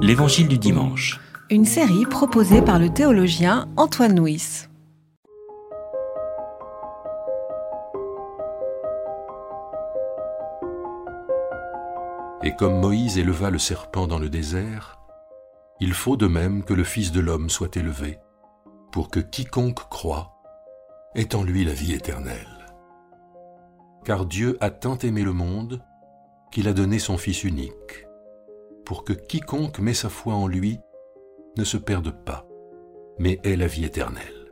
L'Évangile du dimanche. Une série proposée par le théologien Antoine Nuis. Et comme Moïse éleva le serpent dans le désert, il faut de même que le Fils de l'homme soit élevé, pour que quiconque croit ait en lui la vie éternelle. Car Dieu a tant aimé le monde qu'il a donné son Fils unique, pour que quiconque met sa foi en lui ne se perde pas, mais ait la vie éternelle.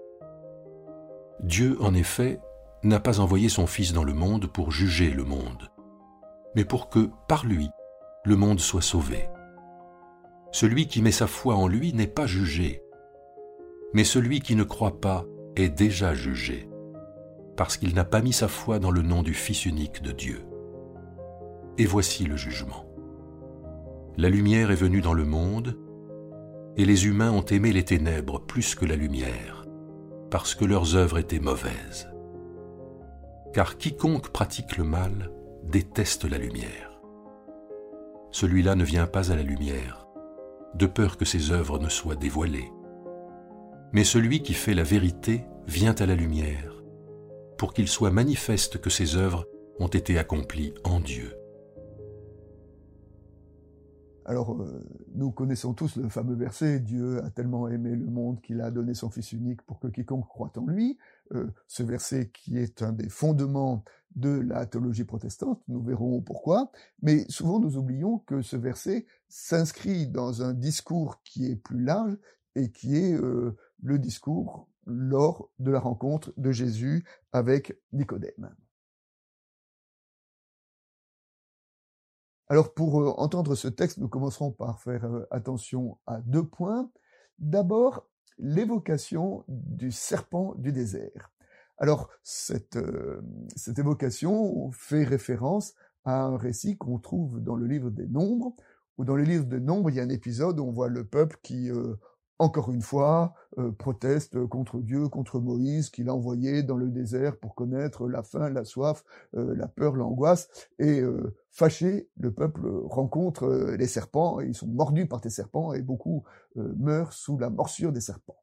Dieu, en effet, n'a pas envoyé son Fils dans le monde pour juger le monde, mais pour que, par lui, le monde soit sauvé. Celui qui met sa foi en lui n'est pas jugé, mais celui qui ne croit pas est déjà jugé, parce qu'il n'a pas mis sa foi dans le nom du Fils unique de Dieu. Et voici le jugement. La lumière est venue dans le monde, et les humains ont aimé les ténèbres plus que la lumière, parce que leurs œuvres étaient mauvaises. Car quiconque pratique le mal déteste la lumière. Celui-là ne vient pas à la lumière, de peur que ses œuvres ne soient dévoilées. Mais celui qui fait la vérité vient à la lumière, pour qu'il soit manifeste que ses œuvres ont été accomplies en Dieu. Alors, euh, nous connaissons tous le fameux verset Dieu a tellement aimé le monde qu'il a donné son Fils unique pour que quiconque croit en lui. Euh, ce verset qui est un des fondements de la théologie protestante, nous verrons pourquoi. Mais souvent, nous oublions que ce verset s'inscrit dans un discours qui est plus large et qui est euh, le discours lors de la rencontre de Jésus avec Nicodème. Alors pour euh, entendre ce texte, nous commencerons par faire euh, attention à deux points. D'abord, l'évocation du serpent du désert. Alors cette, cette évocation fait référence à un récit qu'on trouve dans le livre des Nombres, où dans le livre des Nombres, il y a un épisode où on voit le peuple qui encore une fois, euh, proteste contre Dieu, contre Moïse, qu'il a envoyé dans le désert pour connaître la faim, la soif, euh, la peur, l'angoisse. Et euh, fâché, le peuple rencontre les serpents, et ils sont mordus par ces serpents, et beaucoup meurent sous la morsure des serpents.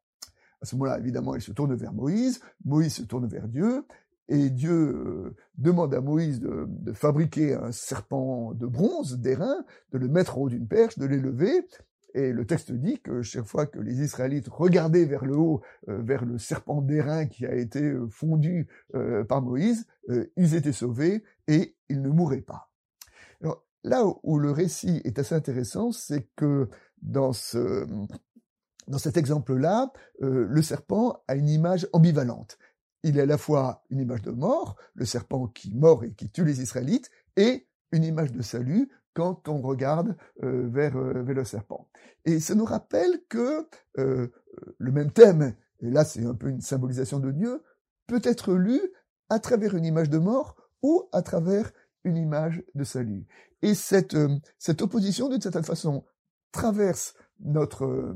À ce moment-là, évidemment, il se tourne vers Moïse, Moïse se tourne vers Dieu, et Dieu demande à Moïse de, de, fabriquer un serpent de bronze, d'airain, de le mettre au haut d'une perche, de l'élever, et le texte dit que chaque fois que les Israélites regardaient vers le haut, euh, vers le serpent d'airain qui a été euh, fondu euh, par Moïse, ils étaient sauvés et ils ne mouraient pas. Là où le récit est assez intéressant, c'est que dans ce dans cet exemple-là, le serpent a une image ambivalente. Il est à la fois une image de mort, le serpent qui mord et qui tue les Israélites, et une image de salut, quand on regarde vers, vers, le serpent. Et ça nous rappelle que euh, le même thème, et là c'est un peu une symbolisation de Dieu, peut être lu à travers une image de mort ou à travers une image de salut. Et cette, cette opposition, d'une certaine façon, traverse notre,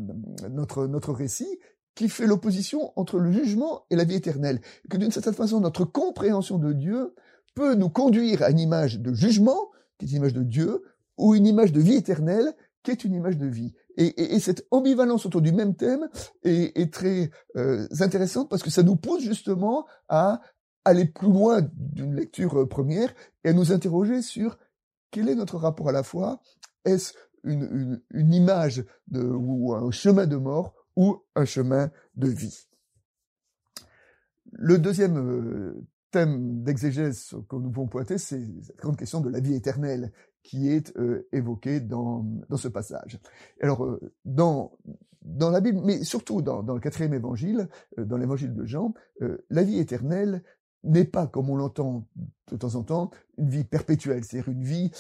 notre, notre récit qui fait l'opposition entre le jugement et la vie éternelle. Que d'une certaine façon, notre compréhension de Dieu peut nous conduire à une image de jugement, qui est une image de Dieu, ou une image de vie éternelle, qui est une image de vie. Et, et, cette ambivalence autour du même thème est, très euh, intéressante parce que ça nous pousse justement à aller plus loin d'une lecture euh, première et à nous interroger sur quel est notre rapport à la foi. Est-ce une, image ou un chemin de mort ou un chemin de vie? Le deuxième euh, thème d'exégèse que nous pouvons pointer, c'est cette grande question de la vie éternelle qui est euh, évoquée dans, dans ce passage. Alors, euh, dans, dans la Bible, mais surtout dans, dans le quatrième évangile, euh, dans l'évangile de Jean, la vie éternelle n'est pas, comme on l'entend de temps en temps, une vie perpétuelle, c'est-à-dire une vie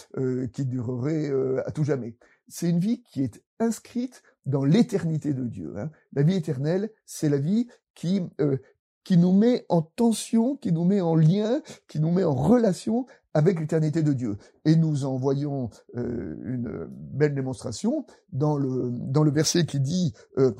qui durerait à tout jamais. C'est une vie qui est inscrite dans l'éternité de Dieu. Hein. La vie éternelle, c'est la vie qui qui nous met en tension, qui nous met en lien, qui nous met en relation avec l'éternité de Dieu. Et nous en voyons euh, une belle démonstration dans le, dans le verset qui dit euh,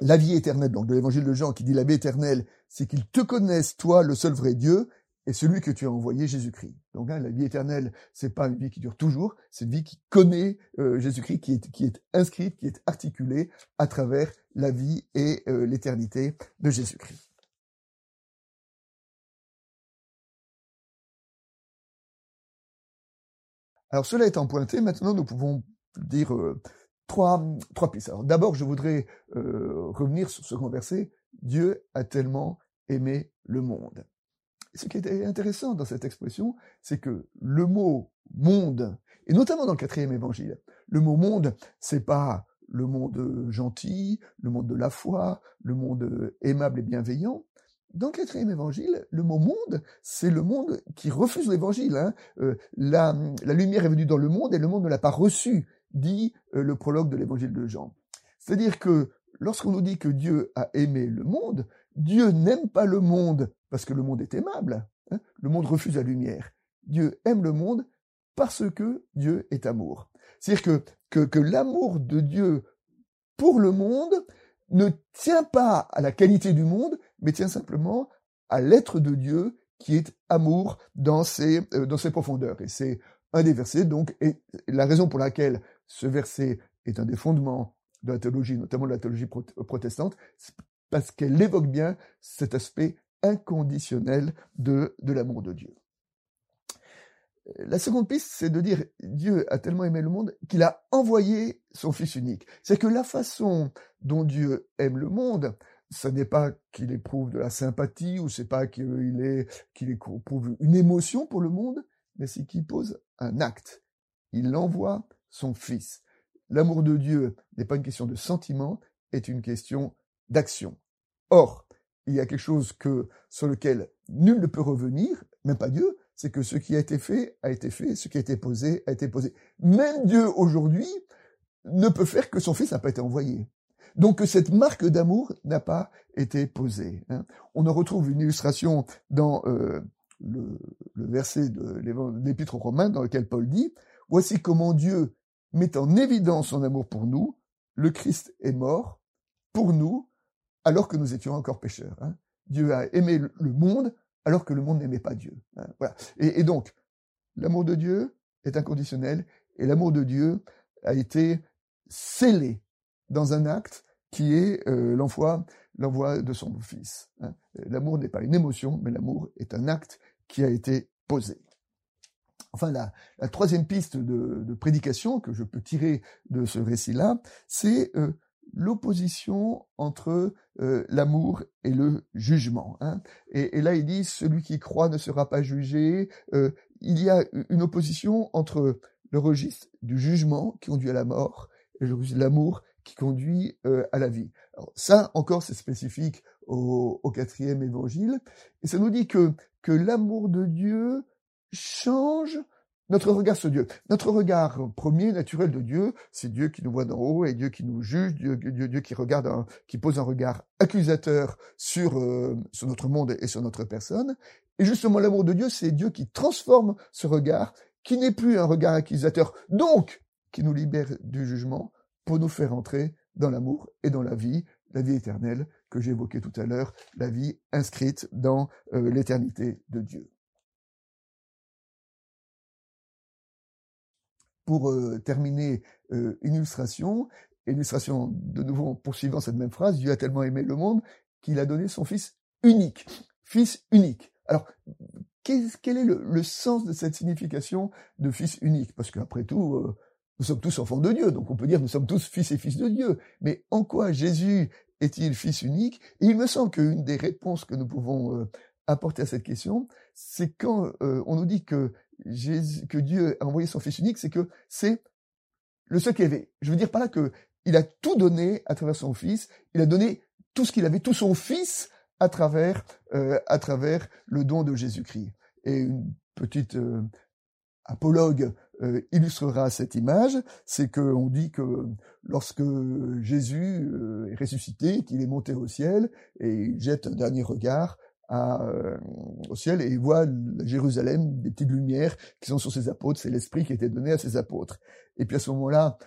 la vie éternelle, donc de l'évangile de Jean qui dit la vie éternelle, c'est qu'ils te connaissent, toi, le seul vrai Dieu, et celui que tu as envoyé, Jésus-Christ. Donc hein, la vie éternelle, c'est pas une vie qui dure toujours, c'est une vie qui connaît euh, Jésus-Christ, qui est, qui est inscrite, qui est articulée à travers la vie et l'éternité de Jésus-Christ. Alors cela étant pointé, maintenant nous pouvons dire euh, trois, trois pistes. Alors d'abord, je voudrais revenir sur ce grand verset. Dieu a tellement aimé le monde ce qui est intéressant dans cette expression, c'est que le mot monde, et notamment dans le quatrième évangile, le mot monde, c'est pas le monde gentil, le monde de la foi, le monde aimable et bienveillant. Dans le quatrième évangile, le mot monde, c'est le monde qui refuse l'évangile. Hein. Euh, la, lumière est venue dans le monde et le monde ne l'a pas reçu, dit euh, le prologue de l'évangile de Jean. C'est-à-dire que lorsqu'on nous dit que Dieu a aimé le monde, Dieu n'aime pas le monde parce que le monde est aimable. Hein. le monde refuse la lumière. Dieu aime le monde parce que Dieu est amour. C'est-à-dire que l'amour de Dieu pour le monde ne tient pas à la qualité du monde, mais tient simplement à l'être de Dieu qui est amour dans ses, euh, dans ses profondeurs. Et c'est un des versets, donc, et la raison pour laquelle ce verset est un des fondements de la théologie, notamment de la théologie protestante, parce qu'elle évoque bien cet aspect inconditionnel de, de l'amour de Dieu. La seconde piste, c'est de dire Dieu a tellement aimé le monde qu'il a envoyé son Fils unique. C'est que la façon dont Dieu aime le monde, ce n'est pas qu'il éprouve de la sympathie ou c'est pas qu'il est qu'il éprouve une émotion pour le monde, mais c'est qu'il pose un acte. Il envoie son Fils. L'amour de Dieu n'est pas une question de sentiment, est une question d'action. Or, il y a quelque chose que, sur lequel nul ne peut revenir, même pas Dieu, c'est que ce qui a été fait a été fait, ce qui a été posé a été posé. Même Dieu aujourd'hui ne peut faire que son Fils n'a pas été envoyé. Donc cette marque d'amour n'a pas été posée. Hein. On en retrouve une illustration dans euh, le, le, verset de l'Épître aux Romains dans lequel Paul dit Voici comment Dieu met en évidence son amour pour nous. Le Christ est mort pour nous alors que nous étions encore pécheurs. Hein. Dieu a aimé le monde alors que le monde n'aimait pas Dieu. Hein. Voilà. Et, donc, l'amour de Dieu est inconditionnel et l'amour de Dieu a été scellé dans un acte qui est euh, l'envoi, l'envoi de son Fils. Hein. L'amour n'est pas une émotion, mais l'amour est un acte qui a été posé. Enfin, la, troisième piste de, prédication que je peux tirer de ce récit-là, c'est euh, l'opposition entre euh, l'amour et le jugement. Hein. Et, et, là, il dit, celui qui croit ne sera pas jugé. Il y a une opposition entre le registre du jugement qui conduit à la mort et le registre de l'amour qui conduit euh, à la vie. Alors, ça, encore, c'est spécifique au, au, quatrième évangile. Et ça nous dit que, que l'amour de Dieu change notre regard sur Dieu. Notre regard premier, naturel de Dieu, c'est Dieu qui nous voit d'en haut et Dieu qui nous juge, Dieu, Dieu, Dieu qui regarde, qui pose un regard accusateur sur, euh, sur notre monde et sur notre personne. Et justement, l'amour de Dieu, c'est Dieu qui transforme ce regard, qui n'est plus un regard accusateur, donc qui nous libère du jugement nous faire entrer dans l'amour et dans la vie, la vie éternelle que j'évoquais tout à l'heure, la vie inscrite dans euh, l'éternité de Dieu. pour euh, terminer euh, une illustration, illustration de nouveau en poursuivant cette même phrase, Dieu a tellement aimé le monde qu'il a donné son Fils unique, Fils unique. Alors, quel, est le, le, sens de cette signification de Fils unique? Parce qu'après tout, nous sommes tous enfants de Dieu, donc on peut dire nous sommes tous fils et fils de Dieu. Mais en quoi Jésus est-il Fils unique? Et il me semble qu'une des réponses que nous pouvons euh, apporter à cette question, c'est quand euh, on nous dit que Dieu a envoyé son Fils unique, c'est que c'est le seul qu'il avait. Je veux dire par là que il a tout donné à travers son Fils. Il a donné tout ce qu'il avait, tout son Fils à travers euh, à travers le don de Jésus-Christ. Et une petite apologue euh, illustrera cette image, c'est qu'on dit que lorsque Jésus euh, est ressuscité, qu'il est monté au ciel et il jette un dernier regard à, euh, au ciel et il voit Jérusalem, des petites lumières qui sont sur ses apôtres, c'est l'esprit qui a été donné à ses apôtres. Et puis à ce moment-là,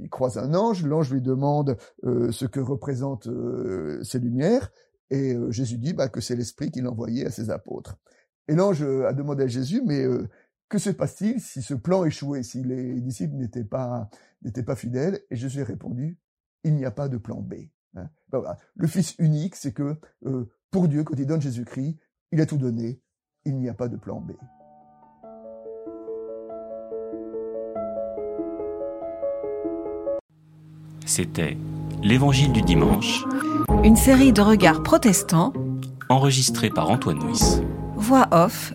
il croise un ange, l'ange lui demande euh, ce que représentent euh, ces lumières, et Jésus dit bah, que c'est l'esprit qu'il envoyait à ses apôtres. Et l'ange a demandé à Jésus, mais que se passe-t-il si ce plan échouait, si les disciples n'étaient pas, n'étaient pas fidèles? Et Jésus a répondu, il n'y a pas de plan B. Hein. Ben voilà. Le Fils unique, c'est que pour Dieu, quand il donne Jésus-Christ, il a tout donné, il n'y a pas de plan B. C'était L'Évangile du dimanche, une série de regards protestants, enregistrée par Antoine Nuis. Voix off,